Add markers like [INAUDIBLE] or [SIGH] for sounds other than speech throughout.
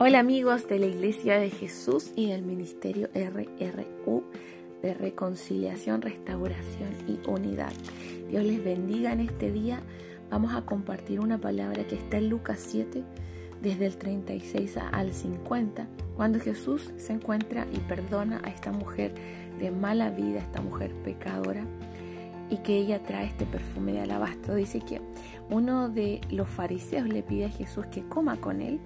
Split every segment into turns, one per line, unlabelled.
Hola amigos de la Iglesia de Jesús y del Ministerio RRU de Reconciliación, Restauración y Unidad. Dios les bendiga en este día. Vamos a compartir una palabra que está en Lucas 7, desde el 36 al 50, cuando Jesús se encuentra y perdona a esta mujer de mala vida, esta mujer pecadora, y que ella trae este perfume de alabastro. Dice que uno de los fariseos le pide a Jesús que coma con él.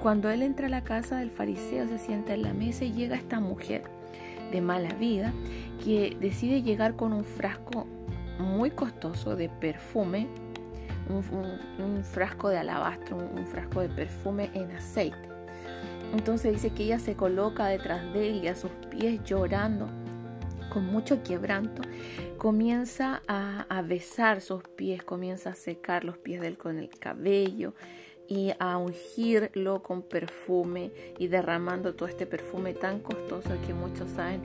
Cuando él entra a la casa del fariseo, se sienta en la mesa y llega esta mujer de mala vida que decide llegar con un frasco muy costoso de perfume, un, frasco de alabastro, un frasco de perfume en aceite. Entonces dice que ella se coloca detrás de él y a sus pies llorando con mucho quebranto, comienza a, besar sus pies, comienza a secar los pies de él con el cabello y a ungirlo con perfume y derramando todo este perfume tan costoso que muchos saben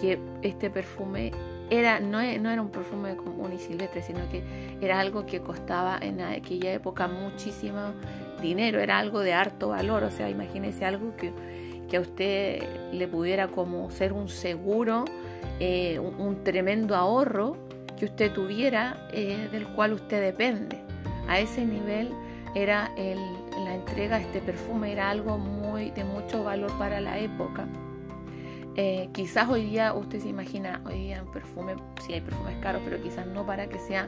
que este perfume era, no, no era un perfume común y silvestre, sino que era algo que costaba en aquella época muchísimo dinero, era algo de harto valor, o sea, imagínese algo que, que a usted le pudiera como ser un seguro eh, un, tremendo ahorro que usted tuviera eh, del cual usted depende. A ese nivel era la entrega este perfume, era algo muy de mucho valor para la época. Eh, quizás hoy día usted se imagina, hoy día un perfume, si hay perfumes caros, pero quizás no para que sea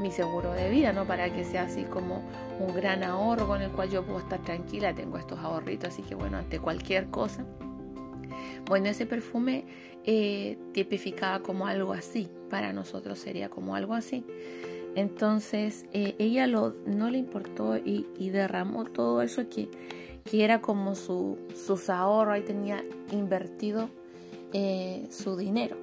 mi seguro de vida, no para que sea así como un gran ahorro con el cual yo puedo estar tranquila, tengo estos ahorritos, así que bueno, ante cualquier cosa. Bueno, ese perfume eh, tipificaba como algo así, para nosotros sería como algo así. Entonces eh, ella lo, no le importó y, derramó todo eso que, era como su, sus ahorros, ahí tenía invertido eh, su dinero.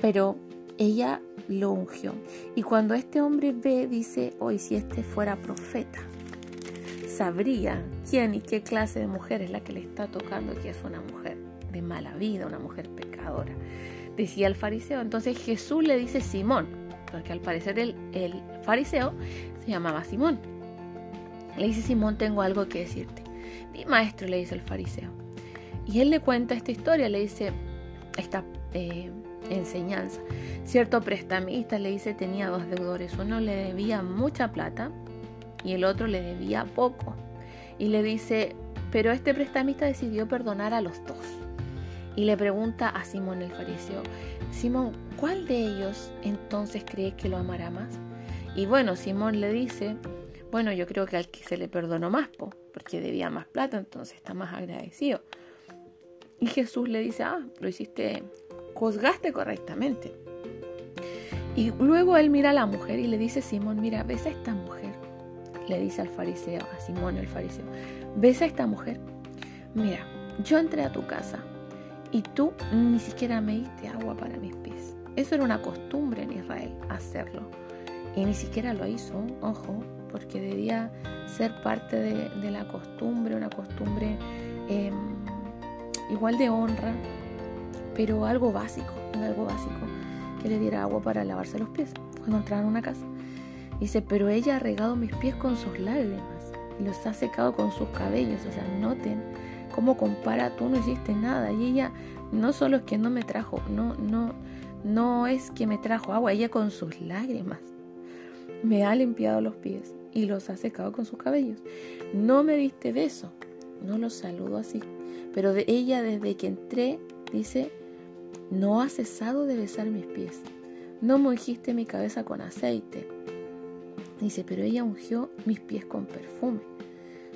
Pero ella lo ungió. Y cuando este hombre ve, dice, hoy si este fuera profeta, sabría quién y qué clase de mujer es la que le está tocando que es una mujer de mala vida, una mujer pecadora. Decía el fariseo. Entonces Jesús le dice Simón, porque al parecer el, el fariseo se llamaba Simón. Le dice Simón, tengo algo que decirte. Mi maestro, le dice el fariseo. Y él le cuenta esta historia, le dice esta eh, enseñanza. Cierto prestamista le dice tenía dos deudores. Uno le debía mucha plata y el otro le debía poco. Y le dice, pero este prestamista decidió perdonar a los dos y le pregunta a Simón el fariseo, Simón, ¿cuál de ellos entonces cree que lo amará más? Y bueno, Simón le dice, bueno, yo creo que al que se le perdonó más, porque debía más plata, entonces está más agradecido. Y Jesús le dice, ah, lo hiciste, juzgaste correctamente. Y luego él mira a la mujer y le dice, Simón, mira, ves a esta mujer. Le dice al fariseo, a Simón el fariseo, ves a esta mujer. Mira, yo entré a tu casa y tú ni siquiera me diste agua para mis pies. Eso era una costumbre en Israel, hacerlo. Y ni siquiera lo hizo, ojo, porque debía ser parte de, la costumbre, una costumbre em, igual de honra, pero algo básico, algo básico, que le diera agua para lavarse los pies cuando entraban a una casa. Dice, pero ella ha regado mis pies con sus lágrimas y los ha secado con sus cabellos. O sea, noten ¿Cómo compara? Tú no hiciste nada. Y ella no solo es que no me trajo, no, no, no es que me trajo agua, ella con sus lágrimas me ha limpiado los pies y los ha secado con sus cabellos. No me diste beso, no los saludo así. Pero de ella desde que entré, dice, no ha cesado de besar mis pies. No me ungiste mi cabeza con aceite. Dice, pero ella ungió mis pies con perfume.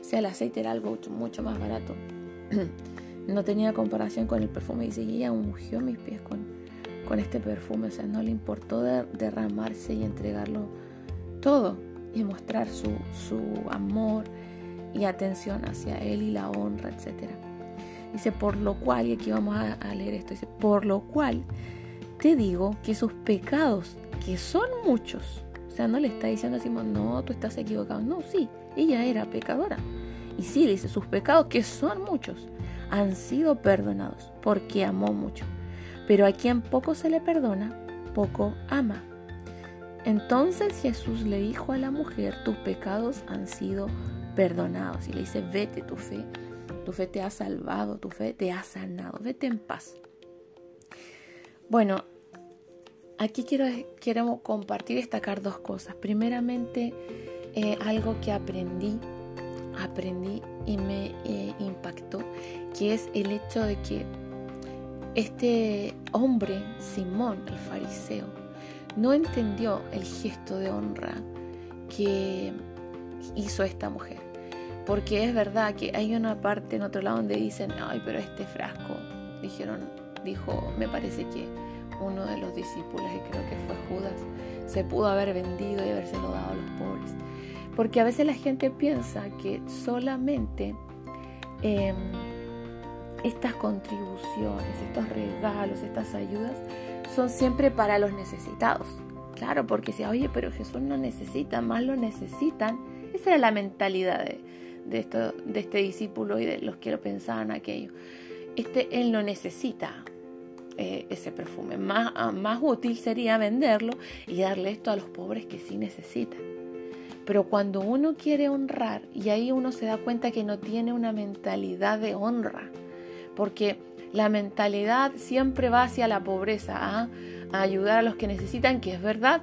O sea, el aceite era algo mucho más barato. [CLEARS THROAT] no tenía comparación con el perfume. Y ella ungió mis pies con, con este perfume. O sea, no le importó derramarse y entregarlo todo y mostrar su, su amor y atención hacia él y la honra, etc. Dice, por lo cual, y aquí vamos a, a leer esto, dice, por lo cual te digo que sus pecados, que son muchos, o sea, no le está diciendo así, no, tú estás equivocado. No, sí, ella era pecadora. Y sí, dice, sus pecados, que son muchos, han sido perdonados porque amó mucho. Pero a quien poco se le perdona, poco ama. Entonces Jesús le dijo a la mujer, tus pecados han sido perdonados. Y le dice, vete, tu fe tu fe te ha salvado, tu fe te ha sanado. Vete en paz. Bueno, aquí quiero, compartir, destacar dos cosas. Primeramente, eh, algo que aprendí, aprendí y me eh, impactó, que es el hecho de que este hombre, Simón, el fariseo, no entendió el gesto de honra que hizo esta mujer. Porque es verdad que hay una parte en otro lado donde dicen, ay, pero este frasco, dijeron, dijo, me parece que uno de los discípulos, y creo que fue Judas, se pudo haber vendido y habérselo dado a los pobres. Porque a veces la gente piensa que solamente em, estas contribuciones, estos regalos, estas ayudas son siempre para los necesitados. Claro, porque si, oye, pero Jesús no necesita, más lo necesitan. Esa era la mentalidad de, esto, de este discípulo y de los que lo pensaban aquello. Este, él no necesita eh, ese perfume. Más, ah, más útil sería venderlo y darle esto a los pobres que sí necesitan. Pero cuando uno quiere honrar, y ahí uno se da cuenta que no tiene una mentalidad de honra, porque la mentalidad siempre va hacia la pobreza, ¿ah? a ayudar a los que necesitan, que es verdad.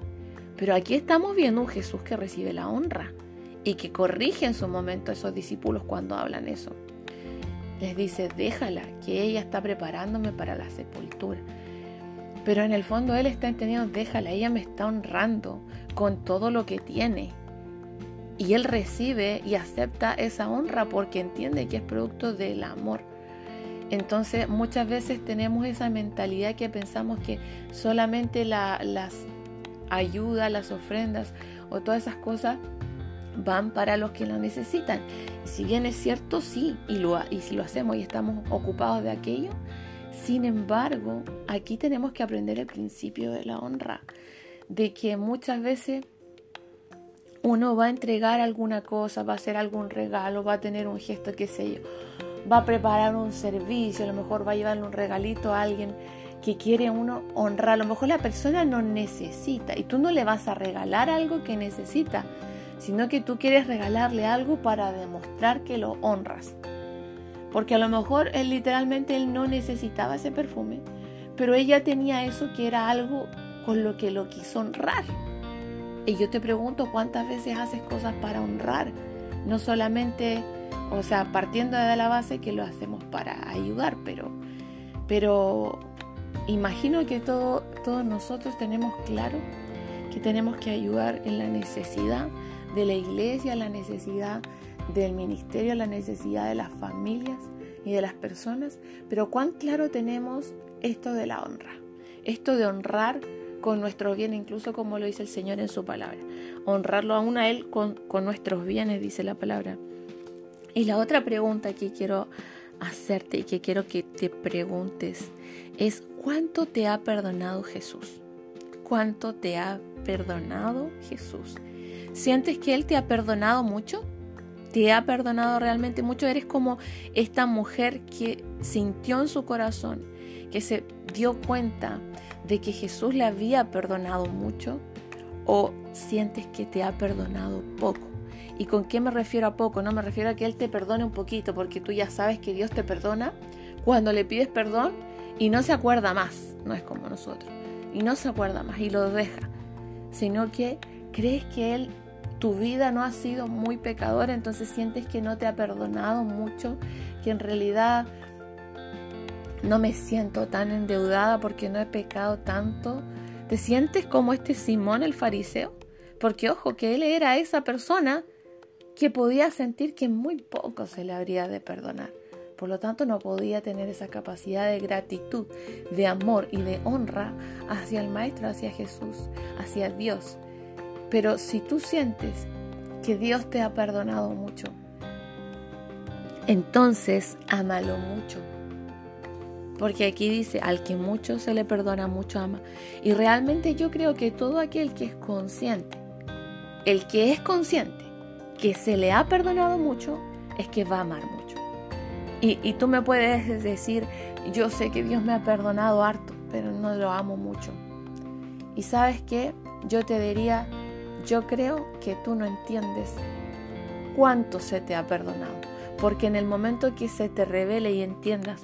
Pero aquí estamos viendo un Jesús que recibe la honra y que corrige en su momento a esos discípulos cuando hablan eso. Les dice, déjala, que ella está preparándome para la sepultura. Pero en el fondo él está entendiendo, déjala, ella me está honrando con todo lo que tiene. Y él recibe y acepta esa honra porque entiende que es producto del amor. Entonces muchas veces tenemos esa mentalidad que pensamos que solamente las ayudas, las ofrendas o todas esas cosas van para los que lo necesitan. Si bien es cierto, sí, y, lo, y si lo hacemos y estamos ocupados de aquello, sin embargo, aquí tenemos que aprender el principio de la honra, de que muchas veces uno va a entregar alguna cosa, va a hacer algún regalo, va a tener un gesto, qué sé yo va a preparar un servicio, a lo mejor va a llevarle un regalito a alguien que quiere uno honrar. A lo mejor la persona no necesita y tú no le vas a regalar algo que necesita, sino que tú quieres regalarle algo para demostrar que lo honras. Porque a lo mejor él literalmente él no necesitaba ese perfume, pero ella tenía eso que era algo con lo que lo quiso honrar. Y yo te pregunto cuántas veces haces cosas para honrar, no solamente o sea, partiendo de la base que lo hacemos para ayudar, pero, pero imagino que todo, todos nosotros tenemos claro que tenemos que ayudar en la necesidad de la iglesia, la necesidad del ministerio, la necesidad de las familias y de las personas, pero cuán claro tenemos esto de la honra, esto de honrar con nuestros bienes, incluso como lo dice el Señor en su palabra, honrarlo aún a Él con, con nuestros bienes, dice la palabra. Y la otra pregunta que quiero hacerte y que quiero que te preguntes es ¿cuánto te ha perdonado Jesús? ¿Cuánto te ha perdonado Jesús? ¿Sientes que Él te ha perdonado mucho? ¿Te ha perdonado realmente mucho? Eres como esta mujer que sintió en su corazón, que se dio cuenta de que Jesús le había perdonado mucho o sientes que te ha perdonado poco. ¿Y con qué me refiero a poco? No me refiero a que Él te perdone un poquito, porque tú ya sabes que Dios te perdona cuando le pides perdón y no se acuerda más, no es como nosotros, y no se acuerda más y lo deja, sino que crees que Él, tu vida no ha sido muy pecadora, entonces sientes que no te ha perdonado mucho, que en realidad no me siento tan endeudada porque no he pecado tanto. ¿Te sientes como este Simón el fariseo? Porque ojo, que él era esa persona que podía sentir que muy poco se le habría de perdonar. Por lo tanto, no podía tener esa capacidad de gratitud, de amor y de honra hacia el Maestro, hacia Jesús, hacia Dios. Pero si tú sientes que Dios te ha perdonado mucho, entonces ámalo mucho. Porque aquí dice, al que mucho se le perdona, mucho ama. Y realmente yo creo que todo aquel que es consciente, el que es consciente que se le ha perdonado mucho, es que va a amar mucho. Y, tú me puedes decir, yo sé que Dios me ha perdonado harto, pero no lo amo mucho. Y sabes qué, yo te diría, yo creo que tú no entiendes cuánto se te ha perdonado. Porque en el momento que se te revele y entiendas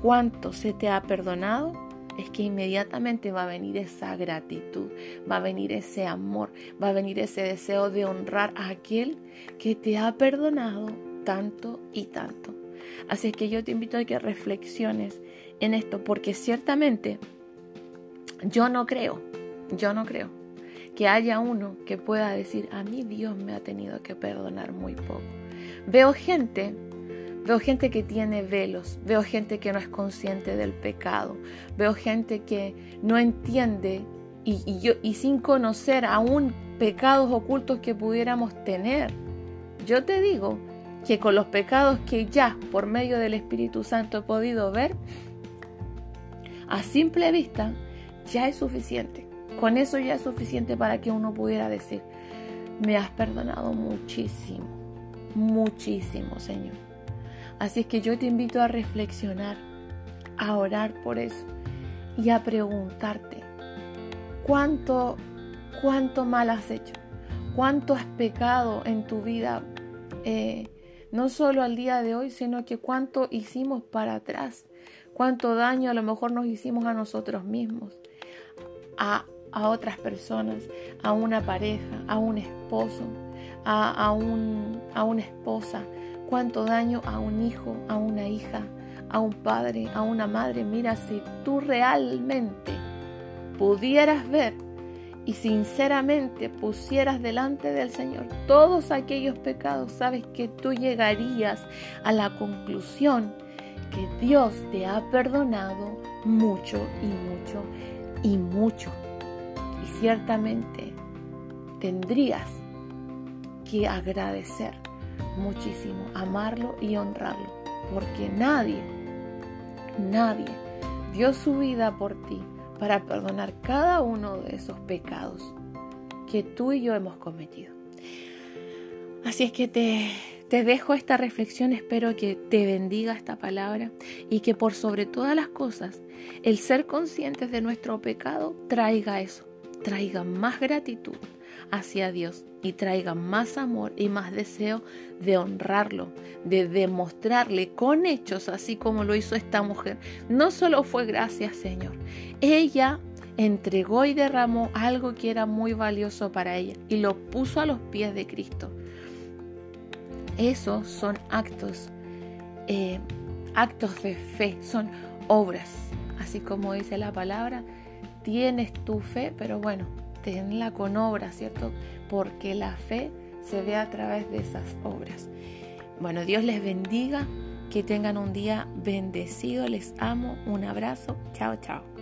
cuánto se te ha perdonado, es que inmediatamente va a venir esa gratitud, va a venir ese amor, va a venir ese deseo de honrar a aquel que te ha perdonado tanto y tanto. Así que yo te invito a que reflexiones en esto, porque ciertamente yo no creo, yo no creo que haya uno que pueda decir, a mí Dios me ha tenido que perdonar muy poco. Veo gente, veo gente que tiene velos, veo gente que no es consciente del pecado, veo gente que no entiende y, y sin conocer aún pecados ocultos que pudiéramos tener. Yo te digo que con los pecados que ya por medio del Espíritu Santo he podido ver, a simple vista ya es suficiente. Con eso ya es suficiente para que uno pudiera decir, me has perdonado muchísimo, muchísimo, Señor. Así es que yo te invito a reflexionar, a orar por eso y a preguntarte, ¿cuánto, cuánto mal has hecho? ¿Cuánto has pecado en tu vida? Eh, no solo al día de hoy, sino que cuánto hicimos para atrás, cuánto daño a lo mejor nos hicimos a nosotros mismos, a, otras personas, a una pareja, a un esposo, a, un, a una esposa, cuánto daño a un hijo, a una hija, a un padre, a una madre. Mira, si tú realmente pudieras ver y sinceramente pusieras delante del Señor todos aquellos pecados, sabes que tú llegarías a la conclusión que Dios te ha perdonado mucho y mucho y mucho. Y ciertamente tendrías que agradecer muchísimo, amarlo y honrarlo, porque nadie, nadie dio su vida por ti para perdonar cada uno de esos pecados que tú y yo hemos cometido. Así es que te, te dejo esta reflexión, espero que te bendiga esta palabra y que por sobre todas las cosas el ser conscientes de nuestro pecado traiga eso, traiga más gratitud hacia Dios y traiga más amor y más deseo de honrarlo, de demostrarle con hechos, así como lo hizo esta mujer. No solo fue gracias, Señor, ella entregó y derramó algo que era muy valioso para ella y lo puso a los pies de Cristo. Esos son actos, eh, actos de fe, son obras, así como dice la palabra. Tienes tu fe, pero bueno, tenla con obras, ¿cierto? Porque la fe se ve a través de esas obras. Bueno, Dios les bendiga, que tengan un día bendecido, les amo, un abrazo, chao, chao.